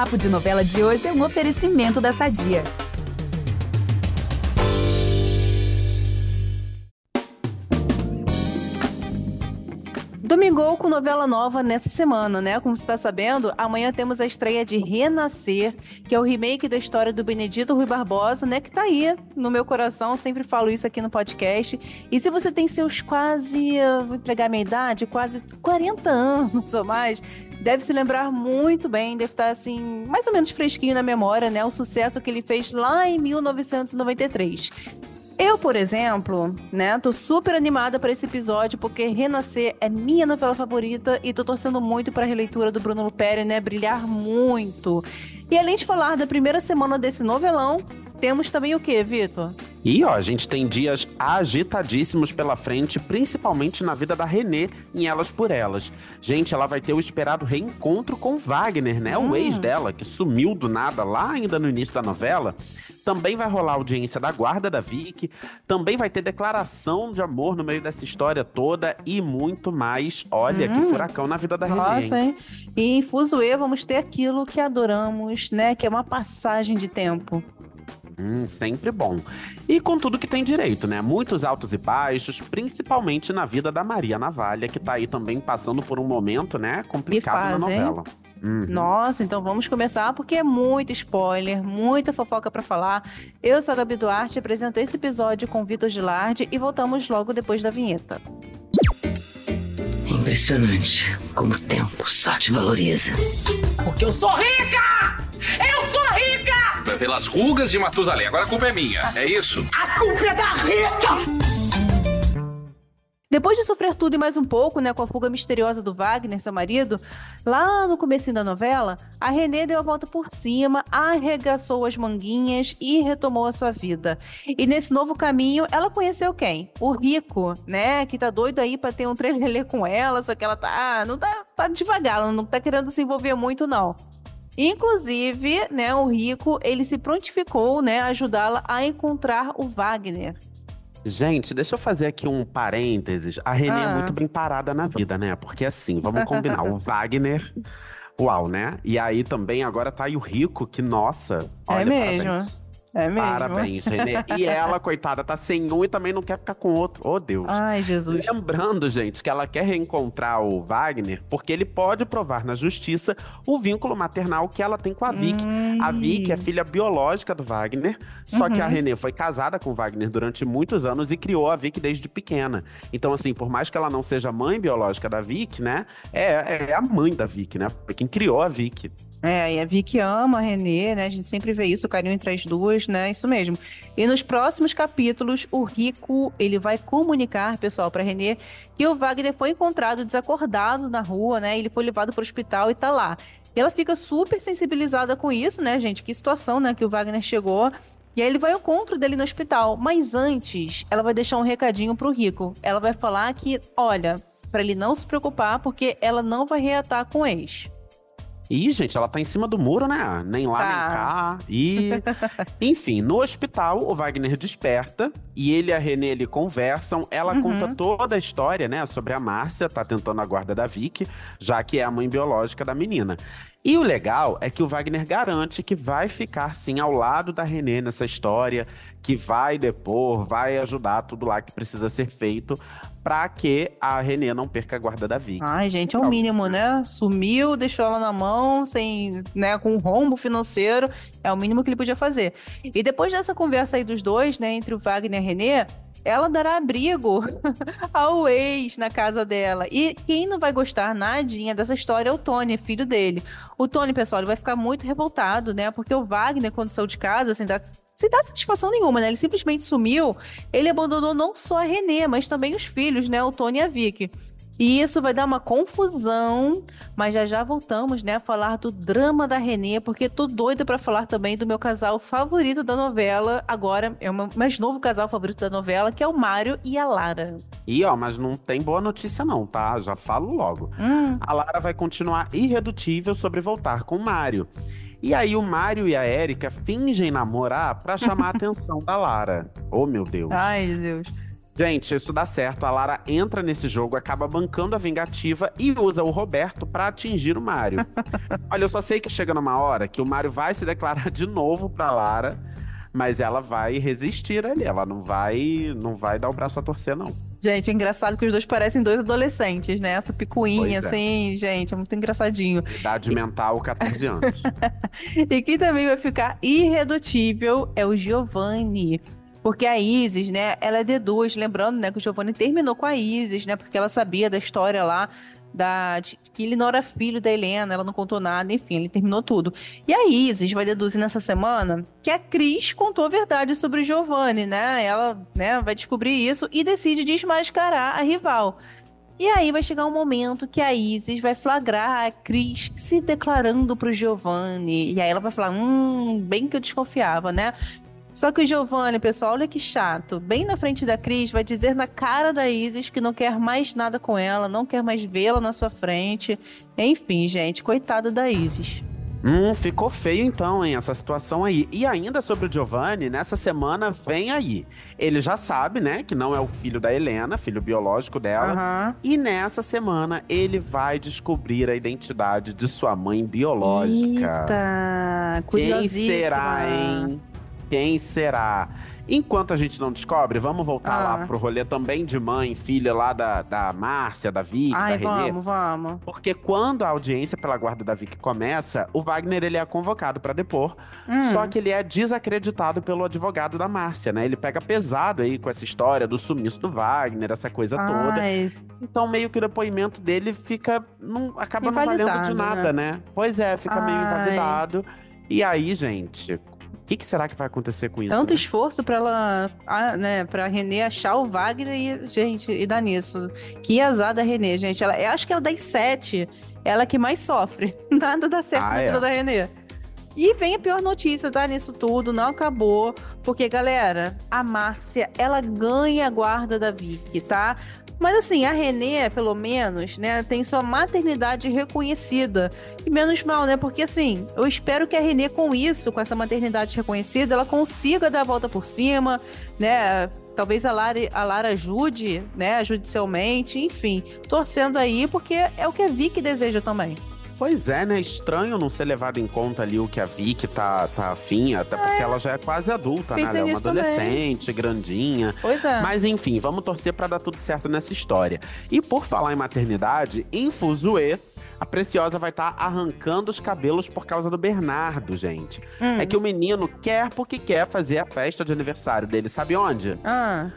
Papo de Novela de hoje é um oferecimento da Sadia. Domingou com novela nova nessa semana, né? Como você está sabendo, amanhã temos a estreia de Renascer, que é o remake da história do Benedito Rui Barbosa, né? Que tá aí no meu coração, sempre falo isso aqui no podcast. E se você tem seus quase, vou entregar minha idade, quase 40 anos ou mais, deve se lembrar muito bem, deve estar assim, mais ou menos fresquinho na memória, né? O sucesso que ele fez lá em 1993. Eu, por exemplo, né, tô super animada para esse episódio porque Renascer é minha novela favorita e tô torcendo muito para a releitura do Bruno Luperi, né, brilhar muito. E além de falar da primeira semana desse novelão, temos também o que, Vitor? E ó, a gente tem dias agitadíssimos pela frente, principalmente na vida da Renê em Elas por Elas. Gente, ela vai ter o esperado reencontro com Wagner, né? Hum. O ex dela, que sumiu do nada lá ainda no início da novela. Também vai rolar audiência da guarda da Vicky. Também vai ter declaração de amor no meio dessa história toda e muito mais. Olha, hum. que furacão na vida da Nossa, Renê. Hein? E em Fuzue vamos ter aquilo que adoramos, né? Que é uma passagem de tempo. Hum, sempre bom. E com tudo que tem direito, né? Muitos altos e baixos, principalmente na vida da Maria Navalha, que tá aí também passando por um momento, né, complicado faz, na novela. Uhum. Nossa, então vamos começar porque é muito spoiler, muita fofoca para falar. Eu sou a Gabi Duarte, apresento esse episódio com Vitor Gilardi e voltamos logo depois da vinheta. É impressionante como o tempo só te valoriza. Porque eu sou rica! Eu sou rica! Pelas rugas de Matusalém. Agora a culpa é minha, é isso? A culpa é da Rita! Depois de sofrer tudo e mais um pouco, né, com a fuga misteriosa do Wagner, seu marido, lá no começo da novela, a Renê deu a volta por cima, arregaçou as manguinhas e retomou a sua vida. E nesse novo caminho, ela conheceu quem? O Rico, né, que tá doido aí para ter um trelelê com ela, só que ela tá, não tá, tá devagar, ela não tá querendo se envolver muito não. Inclusive, né, o Rico, ele se prontificou, né, a ajudá-la a encontrar o Wagner. Gente, deixa eu fazer aqui um parênteses. A Renê é ah. é muito bem parada na vida, né? Porque assim, vamos combinar, o Wagner, uau, né? E aí também agora tá aí o Rico, que nossa, é olha, é mesmo. Parabéns. É mesmo? Parabéns, Renê. E ela, coitada, tá sem um e também não quer ficar com outro. Oh, Deus. Ai, Jesus. Lembrando, gente, que ela quer reencontrar o Wagner porque ele pode provar na justiça o vínculo maternal que ela tem com a Vicky. Hum. A Vicky é filha biológica do Wagner, só uhum. que a uhum. Renê foi casada com o Wagner durante muitos anos e criou a Vicky desde pequena. Então, assim, por mais que ela não seja mãe biológica da Vicky, né, é, é a mãe da Vicky, né? Foi quem criou a Vicky. É, e a Vicky ama a Renê, né? A gente sempre vê isso, o carinho entre as duas, né? Isso mesmo. E nos próximos capítulos, o Rico, ele vai comunicar, pessoal, para Renê, que o Wagner foi encontrado desacordado na rua, né? Ele foi levado para o hospital e tá lá. E ela fica super sensibilizada com isso, né, gente? Que situação, né, que o Wagner chegou. E aí ele vai ao encontro dele no hospital. Mas antes, ela vai deixar um recadinho pro Rico. Ela vai falar que, olha, para ele não se preocupar, porque ela não vai reatar com o ex. E, gente, ela tá em cima do muro, né? Nem lá, tá. nem cá. E. Enfim, no hospital, o Wagner desperta e ele e a Renê ele conversam. Ela uhum. conta toda a história, né? Sobre a Márcia, tá tentando a guarda da Vicky, já que é a mãe biológica da menina. E o legal é que o Wagner garante que vai ficar sim ao lado da Renê nessa história, que vai depor, vai ajudar tudo lá que precisa ser feito para que a Renê não perca a guarda da Vicky. Ai, gente, é o mínimo, né? Sumiu, deixou ela na mão, sem, né, com um rombo financeiro, é o mínimo que ele podia fazer. E depois dessa conversa aí dos dois, né, entre o Wagner e a Renê, ela dará abrigo ao ex na casa dela. E quem não vai gostar nadinha dessa história é o Tony, filho dele. O Tony, pessoal, ele vai ficar muito revoltado, né? Porque o Wagner, quando saiu de casa, assim, dá sem dar satisfação nenhuma, né? Ele simplesmente sumiu. Ele abandonou não só a Renê, mas também os filhos, né? O Tony e a Vicky. E isso vai dar uma confusão, mas já já voltamos, né, a falar do drama da Renê, porque tô doida para falar também do meu casal favorito da novela. Agora é o meu mais novo casal favorito da novela, que é o Mário e a Lara. E ó, mas não tem boa notícia não, tá? Já falo logo. Hum. A Lara vai continuar irredutível sobre voltar com o Mário. E aí o Mário e a Érica fingem namorar para chamar a atenção da Lara. Oh, meu Deus. Ai, Deus. Gente, isso dá certo. A Lara entra nesse jogo, acaba bancando a vingativa e usa o Roberto para atingir o Mário. Olha, eu só sei que chega numa hora que o Mário vai se declarar de novo pra Lara, mas ela vai resistir ali. Ela não vai, não vai dar o braço a torcer, não. Gente, é engraçado que os dois parecem dois adolescentes, né? Essa picuinha, é. assim, gente, é muito engraçadinho. Idade mental, 14 anos. e quem também vai ficar irredutível é o Giovanni. Porque a Isis, né, ela é D2, lembrando, né, que o Giovanni terminou com a Isis, né, porque ela sabia da história lá da de, que ele não era filho da Helena, ela não contou nada, enfim, ele terminou tudo. E a Isis vai deduzir nessa semana que a Cris contou a verdade sobre o Giovanni, né? Ela, né, vai descobrir isso e decide desmascarar a rival. E aí vai chegar um momento que a Isis vai flagrar a Cris se declarando pro Giovanni. E aí ela vai falar: hum, bem que eu desconfiava, né? Só que o Giovanni, pessoal, olha que chato. Bem na frente da Cris, vai dizer na cara da Isis que não quer mais nada com ela, não quer mais vê-la na sua frente. Enfim, gente, coitado da Isis. Hum, ficou feio então, hein, essa situação aí. E ainda sobre o Giovanni, nessa semana vem aí. Ele já sabe, né, que não é o filho da Helena, filho biológico dela. Uhum. E nessa semana ele vai descobrir a identidade de sua mãe biológica. Eita, Quem será, hein? Quem será? Enquanto a gente não descobre, vamos voltar ah. lá pro rolê também de mãe, filha lá da, da Márcia, da Vicky, Ai, da Renê. vamos, vamos. Porque quando a audiência pela guarda da Vicky começa, o Wagner ele é convocado para depor, hum. só que ele é desacreditado pelo advogado da Márcia, né? Ele pega pesado aí com essa história do sumiço do Wagner, essa coisa Ai. toda. Então meio que o depoimento dele fica não acaba não valendo de nada, né? né? Pois é, fica Ai. meio invalidado. E aí, gente, que, que será que vai acontecer com isso? Tanto né? esforço para ela, né, para Renê achar o Wagner e, gente, e dar nisso. Que azar da Renê, gente. Ela, eu acho que ela das sete, ela que mais sofre. Nada dá certo ah, na é. vida da Renê. E vem a pior notícia, tá? Nisso tudo, não acabou. Porque, galera, a Márcia, ela ganha a guarda da Vicky, tá? Mas assim, a Renê, pelo menos, né, tem sua maternidade reconhecida. E menos mal, né? Porque assim, eu espero que a Renê, com isso, com essa maternidade reconhecida, ela consiga dar a volta por cima, né? Talvez a Lara, a Lara ajude, né, judicialmente, enfim, torcendo aí, porque é o que a Vicky deseja também. Pois é, né? Estranho não ser levado em conta ali o que a Vicky tá, tá afim, até porque é. ela já é quase adulta, né? Ela é uma adolescente, também. grandinha. Pois é. Mas enfim, vamos torcer para dar tudo certo nessa história. E por falar em maternidade, em Fuzue, a Preciosa vai estar tá arrancando os cabelos por causa do Bernardo, gente. Hum. É que o menino quer porque quer fazer a festa de aniversário dele. Sabe onde? Ah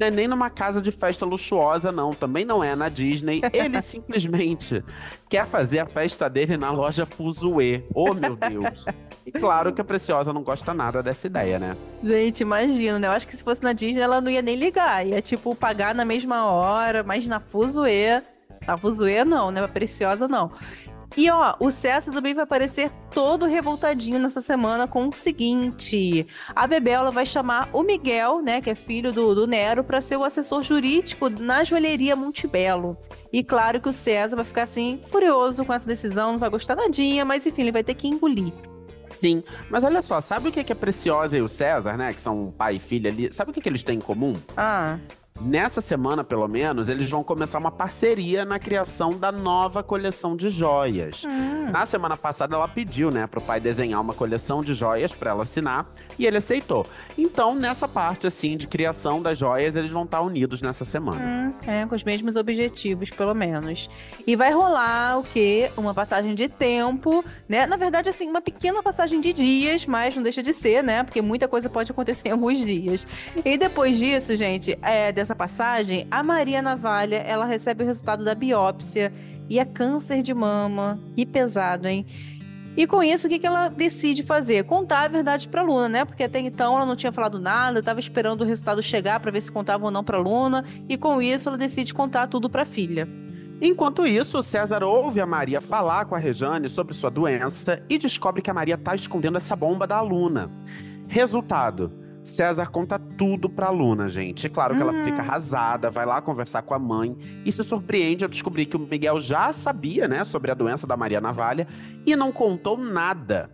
não é nem numa casa de festa luxuosa, não. Também não é na Disney. Ele simplesmente quer fazer a festa dele na loja Fuzue. Oh, meu Deus. E claro que a Preciosa não gosta nada dessa ideia, né? Gente, imagina, né? Eu acho que se fosse na Disney, ela não ia nem ligar. Ia, tipo, pagar na mesma hora, mas na Fuzue... Na Fuzue não, né? A Preciosa não. E ó, o César também vai aparecer todo revoltadinho nessa semana com o seguinte: a Bebel vai chamar o Miguel, né, que é filho do, do Nero, para ser o assessor jurídico na joalheria Montebello. E claro que o César vai ficar assim, furioso com essa decisão, não vai gostar nadinha, mas enfim, ele vai ter que engolir. Sim, mas olha só, sabe o que é Preciosa e o César, né? Que são pai e filha ali. Sabe o que, que eles têm em comum? Ah. Nessa semana, pelo menos, eles vão começar uma parceria na criação da nova coleção de joias. Hum. Na semana passada, ela pediu, né, pro pai desenhar uma coleção de joias para ela assinar e ele aceitou. Então, nessa parte, assim, de criação das joias, eles vão estar unidos nessa semana. Hum, é, com os mesmos objetivos, pelo menos. E vai rolar o quê? Uma passagem de tempo, né? Na verdade, assim, uma pequena passagem de dias, mas não deixa de ser, né? Porque muita coisa pode acontecer em alguns dias. E depois disso, gente, é, dessa passagem, a Maria Navalha, ela recebe o resultado da biópsia e é câncer de mama. Que pesado, hein? E com isso, o que, que ela decide fazer? Contar a verdade para a Luna, né? Porque até então ela não tinha falado nada, estava esperando o resultado chegar para ver se contava ou não para a Luna. E com isso, ela decide contar tudo para a filha. Enquanto isso, César ouve a Maria falar com a Rejane sobre sua doença e descobre que a Maria está escondendo essa bomba da Luna. Resultado: César conta tudo pra Luna, gente. Claro que ela hum. fica arrasada, vai lá conversar com a mãe e se surpreende ao descobrir que o Miguel já sabia, né, sobre a doença da Maria Navalha e não contou nada.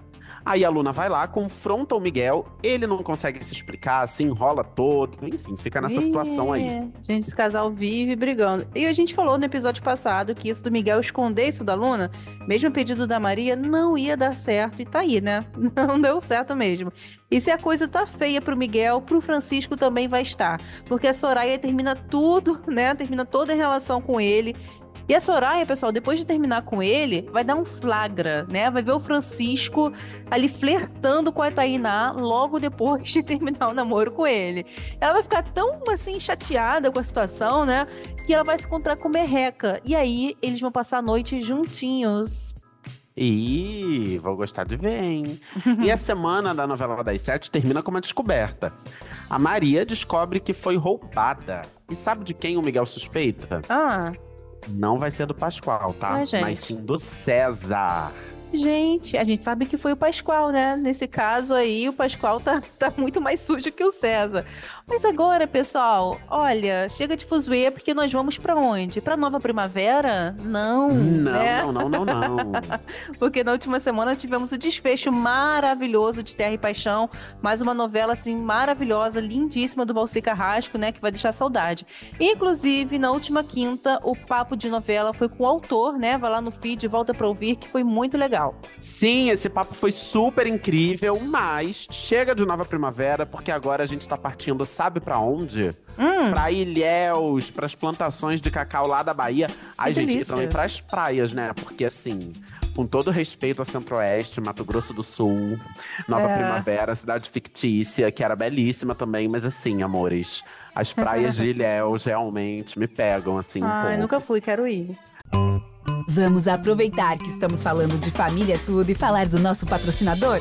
Aí a Luna vai lá, confronta o Miguel, ele não consegue se explicar, se enrola todo, enfim, fica nessa situação aí. Gente, esse casal vive brigando. E a gente falou no episódio passado que isso do Miguel esconder isso da Luna, mesmo pedido da Maria, não ia dar certo. E tá aí, né? Não deu certo mesmo. E se a coisa tá feia pro Miguel, pro Francisco também vai estar. Porque a Soraya termina tudo, né? Termina toda a relação com ele. E a Soraya, pessoal, depois de terminar com ele, vai dar um flagra, né? Vai ver o Francisco ali flertando com a Tainá logo depois de terminar o namoro com ele. Ela vai ficar tão, assim, chateada com a situação, né? Que ela vai se encontrar com o Merreca. E aí, eles vão passar a noite juntinhos. Ih, vou gostar de ver, hein? e a semana da novela das sete termina com uma descoberta. A Maria descobre que foi roubada. E sabe de quem o Miguel suspeita? Ah. Não vai ser do Pascoal, tá? Mas sim do César. Gente, a gente sabe que foi o Pascoal, né? Nesse caso aí, o Pascoal tá, tá muito mais sujo que o César. Mas agora, pessoal, olha, chega de fuzuê porque nós vamos para onde? Para Nova Primavera? Não. Não, né? não, não, não, não. porque na última semana tivemos o desfecho maravilhoso de Terra e Paixão, mais uma novela assim maravilhosa, lindíssima do Valci Carrasco, né, que vai deixar saudade. Inclusive, na última quinta, o papo de novela foi com o autor, né? Vai lá no feed, volta para ouvir, que foi muito legal. Sim, esse papo foi super incrível, mas chega de Nova Primavera porque agora a gente tá partindo sabe para onde? Hum. Pra Ilhéus, pras plantações de cacau lá da Bahia. Ai, gente, delícia. e também pras praias, né? Porque assim, com todo respeito ao Centro-Oeste, Mato Grosso do Sul, Nova é. Primavera, cidade fictícia, que era belíssima também, mas assim, amores, as praias de Ilhéus realmente me pegam, assim, um Ai, nunca fui, quero ir. Vamos aproveitar que estamos falando de família tudo e falar do nosso patrocinador?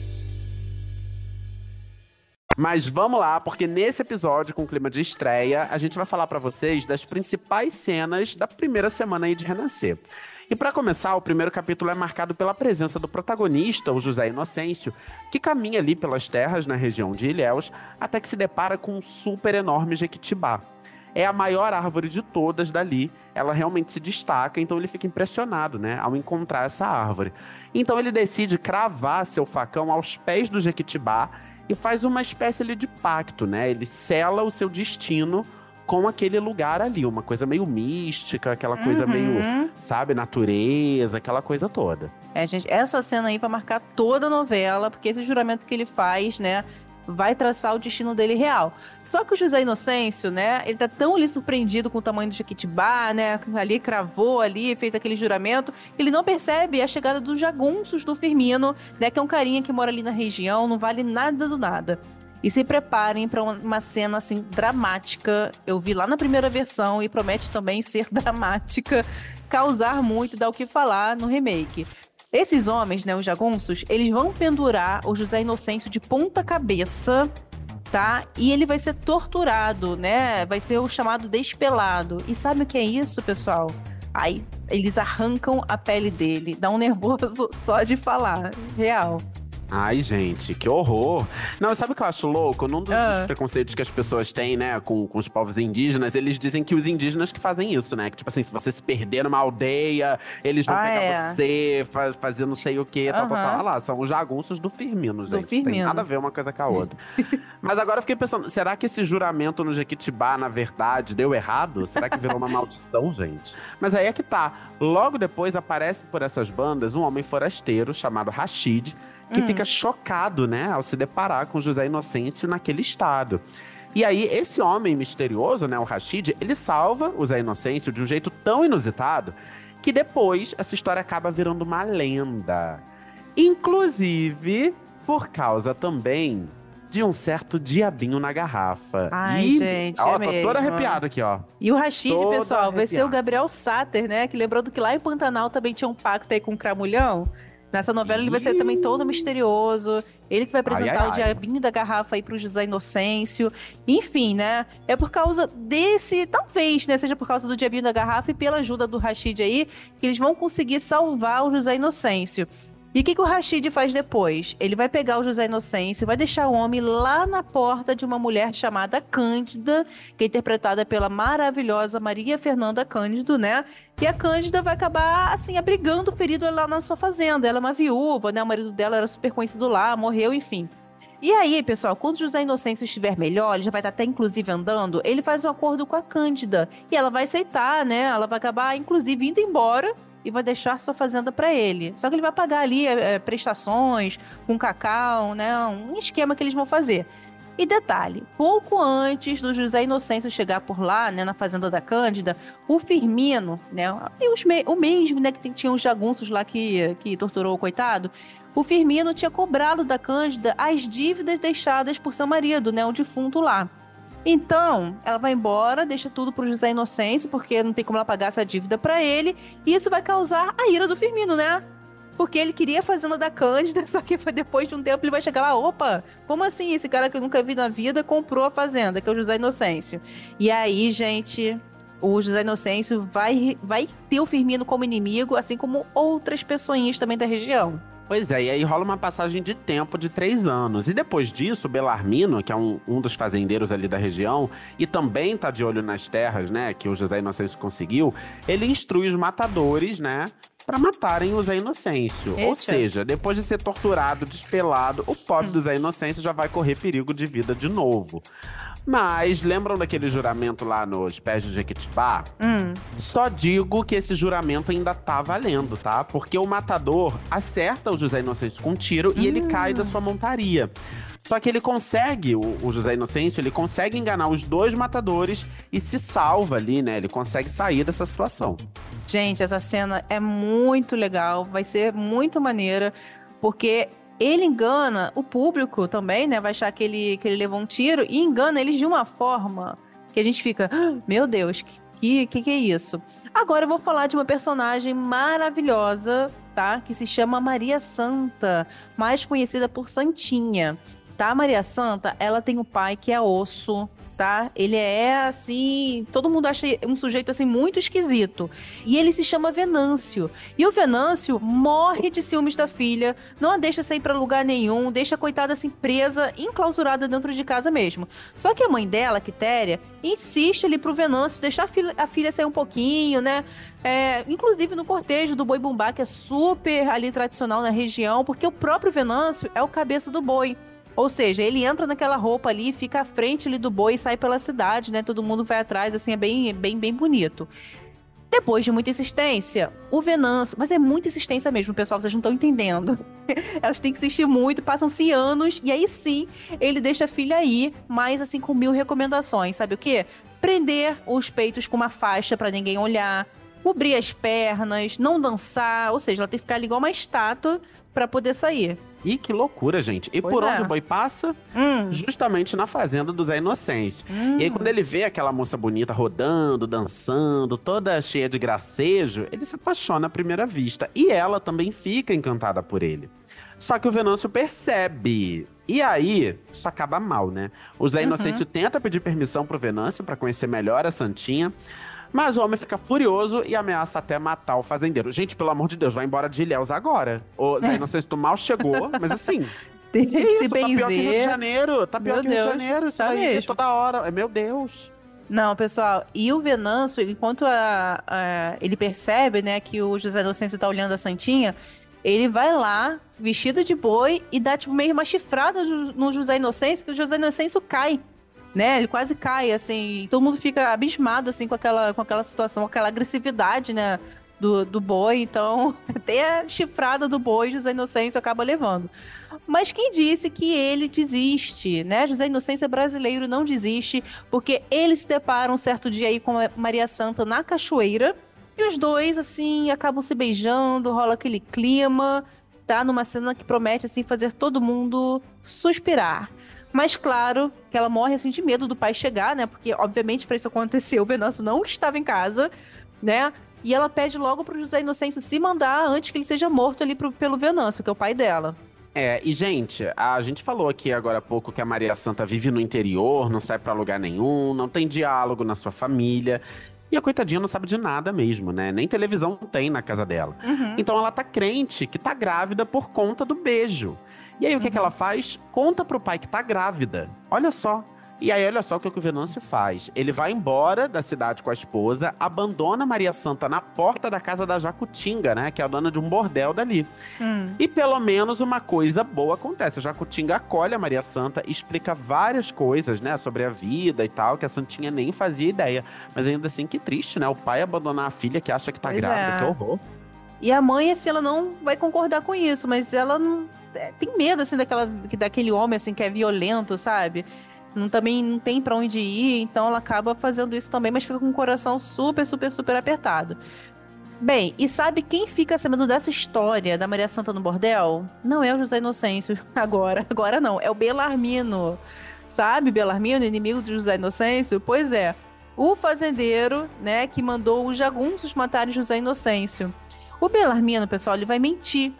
Mas vamos lá, porque nesse episódio, com clima de estreia, a gente vai falar para vocês das principais cenas da primeira semana aí de Renascer. E para começar, o primeiro capítulo é marcado pela presença do protagonista, o José Inocêncio, que caminha ali pelas terras na região de Ilhéus, até que se depara com um super enorme jequitibá. É a maior árvore de todas dali, ela realmente se destaca, então ele fica impressionado, né, ao encontrar essa árvore. Então ele decide cravar seu facão aos pés do jequitibá e faz uma espécie ali de pacto, né? Ele sela o seu destino com aquele lugar ali, uma coisa meio mística, aquela coisa uhum. meio, sabe, natureza, aquela coisa toda. É, gente, essa cena aí vai marcar toda a novela, porque esse juramento que ele faz, né, vai traçar o destino dele real. Só que o José Inocêncio, né, ele tá tão ali surpreendido com o tamanho do Jequitibá, né, ali cravou ali, fez aquele juramento, ele não percebe a chegada dos jagunços do Firmino, né, que é um carinha que mora ali na região, não vale nada do nada. E se preparem para uma cena assim dramática. Eu vi lá na primeira versão e promete também ser dramática, causar muito, dar o que falar no remake. Esses homens, né, os jagunços, eles vão pendurar o José Inocêncio de ponta cabeça, tá? E ele vai ser torturado, né? Vai ser o chamado despelado. E sabe o que é isso, pessoal? Aí eles arrancam a pele dele, dá um nervoso só de falar, real. Ai, gente, que horror. Não, sabe o que eu acho louco? Num dos, ah. preconceitos que as pessoas têm, né, com, com os povos indígenas, eles dizem que os indígenas que fazem isso, né? Que, tipo assim, se você se perder numa aldeia, eles vão ah, pegar é. você, faz, fazer não sei o quê, uhum. tal, tal, tal. lá, são os jagunços do Firmino, gente. Do Firmino. Tem nada a ver uma coisa com a outra. Mas agora eu fiquei pensando, será que esse juramento no Jequitibá, na verdade, deu errado? Será que virou uma maldição, gente? Mas aí é que tá. Logo depois aparece por essas bandas um homem forasteiro chamado Rashid, que hum. fica chocado, né, ao se deparar com José Inocêncio naquele estado. E aí, esse homem misterioso, né, o Rashid, ele salva o Zé Inocêncio de um jeito tão inusitado que depois essa história acaba virando uma lenda. Inclusive, por causa também de um certo diabinho na garrafa. Ai, e, gente, ó, é tô mesmo. toda arrepiada aqui, ó. E o Rashid, Toda pessoal, vai ser o arrepiada. Gabriel Satter, né? Que lembrando que lá em Pantanal também tinha um pacto aí com o Cramulhão. Nessa novela ele vai ser também todo misterioso. Ele que vai apresentar ai, o ai. diabinho da garrafa aí pro José Inocêncio. Enfim, né? É por causa desse, talvez, né? Seja por causa do diabinho da garrafa e pela ajuda do Rashid aí, que eles vão conseguir salvar o José Inocêncio. E o que, que o Rashid faz depois? Ele vai pegar o José Inocêncio, vai deixar o homem lá na porta de uma mulher chamada Cândida, que é interpretada pela maravilhosa Maria Fernanda Cândido, né? E a Cândida vai acabar, assim, abrigando o ferido lá na sua fazenda. Ela é uma viúva, né? O marido dela era super conhecido lá, morreu, enfim. E aí, pessoal, quando José Inocêncio estiver melhor, ele já vai estar até inclusive andando, ele faz um acordo com a Cândida. E ela vai aceitar, né? Ela vai acabar, inclusive, indo embora e vai deixar sua fazenda para ele. Só que ele vai pagar ali é, é, prestações, com cacau, né? Um esquema que eles vão fazer. E detalhe, pouco antes do José Inocêncio chegar por lá, né, na fazenda da Cândida, o Firmino, né, e me- o mesmo, né, que tinha os jagunços lá que, que torturou o coitado, o Firmino tinha cobrado da Cândida as dívidas deixadas por seu marido, né, o defunto lá. Então, ela vai embora, deixa tudo pro José Inocêncio, porque não tem como ela pagar essa dívida pra ele, e isso vai causar a ira do Firmino, né? Porque ele queria a fazenda da Cândida, só que depois de um tempo ele vai chegar lá, opa, como assim esse cara que eu nunca vi na vida comprou a fazenda, que é o José Inocêncio? E aí, gente, o José Inocêncio vai, vai ter o Firmino como inimigo, assim como outras pessoinhas também da região. Pois é, e aí rola uma passagem de tempo de três anos. E depois disso, Belarmino, que é um, um dos fazendeiros ali da região, e também tá de olho nas terras, né, que o José Inocêncio conseguiu, ele instrui os matadores, né, para matarem o Zé Inocêncio. Ou Eita. seja, depois de ser torturado, despelado, o pobre do Zé Inocêncio já vai correr perigo de vida de novo. Mas lembram daquele juramento lá nos pés de Jequitibá? Hum, Só digo que esse juramento ainda tá valendo, tá? Porque o matador acerta o José Inocêncio com um tiro e ele cai da sua montaria. Só que ele consegue, o, o José Inocêncio, ele consegue enganar os dois matadores e se salva ali, né? Ele consegue sair dessa situação. Gente, essa cena é muito legal, vai ser muito maneira, porque ele engana o público também, né? Vai achar que ele, que ele levou um tiro e engana eles de uma forma que a gente fica, "Ah, meu Deus, que, que que é isso? Agora eu vou falar de uma personagem maravilhosa, tá? Que se chama Maria Santa, mais conhecida por Santinha. Tá, Maria Santa, ela tem um pai que é osso, tá? Ele é assim, todo mundo acha um sujeito assim muito esquisito. E ele se chama Venâncio. E o Venâncio morre de ciúmes da filha, não a deixa sair pra lugar nenhum, deixa a coitada assim presa, enclausurada dentro de casa mesmo. Só que a mãe dela, Quitéria, insiste ali pro Venâncio deixar a filha, a filha sair um pouquinho, né? É, inclusive no cortejo do boi bumbá, que é super ali tradicional na região, porque o próprio Venâncio é o cabeça do boi. Ou seja, ele entra naquela roupa ali, fica à frente ali do boi e sai pela cidade, né? Todo mundo vai atrás, assim, é bem, bem, bem bonito. Depois de muita insistência, o Venâncio. Mas é muita insistência mesmo, pessoal, vocês não estão entendendo. Elas têm que insistir muito, passam-se anos, e aí sim ele deixa a filha aí, mas assim, com mil recomendações. Sabe o quê? Prender os peitos com uma faixa pra ninguém olhar, cobrir as pernas, não dançar, ou seja, ela tem que ficar ali igual uma estátua pra poder sair. E que loucura, gente. E Pois por é. onde o boi passa? Hum, Justamente na fazenda do Zé Inocêncio. hum. E aí, quando ele vê aquela moça bonita rodando, dançando, toda cheia de gracejo, ele se apaixona à primeira vista. E ela também fica encantada por ele. Só que o Venâncio percebe. E aí, isso acaba mal, né? O Zé Uhum. Inocêncio tenta pedir permissão pro Venâncio pra conhecer melhor a Santinha. Mas o homem fica furioso e ameaça até matar o fazendeiro. Gente, pelo amor de Deus, vai embora de Ilhéus agora. O Zé Inocêncio tu mal chegou, mas assim, Tem que que se isso? Tá pior que Rio de. Janeiro. Tá pior Meu que Rio de Deus, Janeiro. Isso tá aí mesmo. toda hora. É, Meu Deus. Não, pessoal, e o Venâncio, enquanto a- a- ele percebe, né, que o José Inocêncio tá olhando a Santinha, ele vai lá, vestido de boi, e dá, tipo, meio uma chifrada no no José Inocêncio, que o José Inocêncio cai, né, ele quase cai, assim, todo mundo fica abismado, assim, com aquela, com aquela situação, com aquela agressividade, né, do, do boi, então até a chifrada do boi José Inocêncio acaba levando. Mas quem disse que ele desiste, né? José Inocêncio é brasileiro não desiste, porque ele se depara um certo dia aí com a Maria Santa na cachoeira, e os dois, assim, acabam se beijando, rola aquele clima, tá? Numa cena que promete, assim, fazer todo mundo suspirar. Mas claro que ela morre assim de medo do pai chegar, né? Porque, obviamente, para isso acontecer, o Venâncio não estava em casa, né? E ela pede logo pro José Inocêncio se mandar antes que ele seja morto ali pro, pelo Venâncio, que é o pai dela. É, e gente, a gente falou aqui agora há pouco que a Maria Santa vive no interior, não sai para lugar nenhum, não tem diálogo na sua família. E a coitadinha não sabe de nada mesmo, né? Nem televisão tem na casa dela. Uhum. Então ela tá crente que tá grávida por conta do beijo. E aí o que, uhum. que ela faz? Conta pro pai que tá grávida. Olha só. E aí, olha só o que, o Venâncio faz. Ele vai embora da cidade com a esposa, abandona Maria Santa na porta da casa da Jacutinga, né? Que é a dona de um bordel dali. Hum. E pelo menos uma coisa boa acontece. A Jacutinga acolhe a Maria Santa, explica várias coisas, né? Sobre a vida e tal, que a Santinha nem fazia ideia. Mas ainda assim, que triste, né? O pai abandonar a filha que acha que tá pois grávida, é. que horror. E a mãe, assim, ela não vai concordar com isso, mas ela não. É, tem medo, assim, daquela, daquele homem, assim, que é violento, sabe? Não, também não tem para onde ir, então ela acaba fazendo isso também, mas fica com o coração super, super, super apertado. Bem, e sabe quem fica sabendo dessa história da Maria Santa no bordel? Não é o José Inocêncio agora, agora não, é o Belarmino. Sabe, Belarmino, inimigo de José Inocêncio? Pois é, o fazendeiro, né, que mandou os jagunços matarem José Inocêncio. O Belarmino, pessoal, ele vai mentir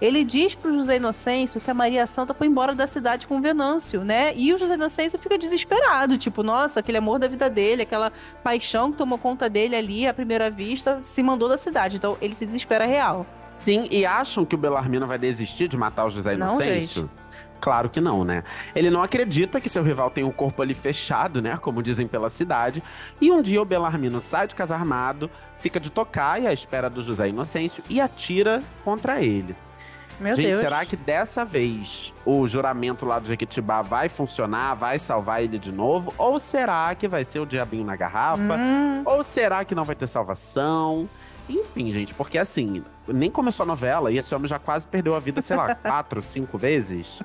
ele diz pro José Inocêncio que a Maria Santa foi embora da cidade com o Venâncio, né? E o José Inocêncio fica desesperado, tipo, nossa, aquele amor da vida dele, aquela paixão que tomou conta dele ali à primeira vista, se mandou da cidade. Então ele se desespera real. Sim, e acham que o Belarmino vai desistir de matar o José Inocêncio? Não, Claro que não, né? Ele não acredita que seu rival tem um corpo ali fechado, né? Como dizem pela cidade. E um dia o Belarmino sai de casa armado, fica de tocaia à espera do José Inocêncio e atira contra ele. Meu Gente, Deus. será que dessa vez o juramento lá do Jequitibá vai funcionar, vai salvar ele de novo? Ou será que vai ser o diabinho na garrafa? Hum. Ou será que não vai ter salvação? Enfim, gente, porque assim, nem começou a novela e esse homem já quase perdeu a vida, sei lá, quatro, cinco vezes.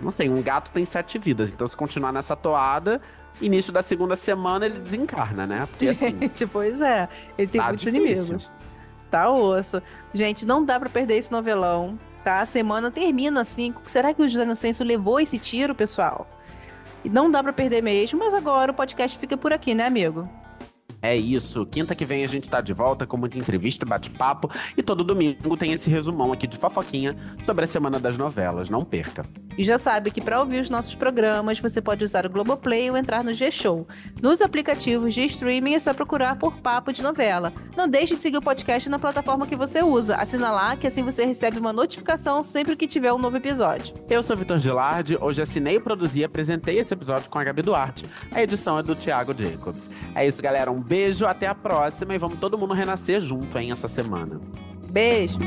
Não sei, um gato tem sete vidas. Então, se continuar nessa toada, início da segunda semana ele desencarna, né? Porque, assim, gente, pois é. Ele tem tá muitos difícil. inimigos. Tá osso. Gente, não dá para perder esse novelão tá? A semana termina assim. Será que o José Inocêncio levou esse tiro, pessoal? Não dá para perder mesmo, mas agora o podcast fica por aqui, né, amigo? É isso. Quinta que vem a gente tá de volta com muita entrevista, bate-papo e todo domingo tem esse resumão aqui de fofoquinha sobre a semana das novelas. Não perca. E já sabe que para ouvir os nossos programas você pode usar o Globoplay ou entrar no G-Show. Nos aplicativos de streaming é só procurar por Papo de Novela. Não deixe de seguir o podcast na plataforma que você usa. Assina lá que assim você recebe uma notificação sempre que tiver um novo episódio. Eu sou Vitor Gilardi, hoje assinei, produzi e apresentei esse episódio com a Gabi Duarte. A edição é do Thiago Jacobs. É isso, galera. Um beijo, até a próxima e vamos todo mundo renascer junto, hein, essa semana. Beijo!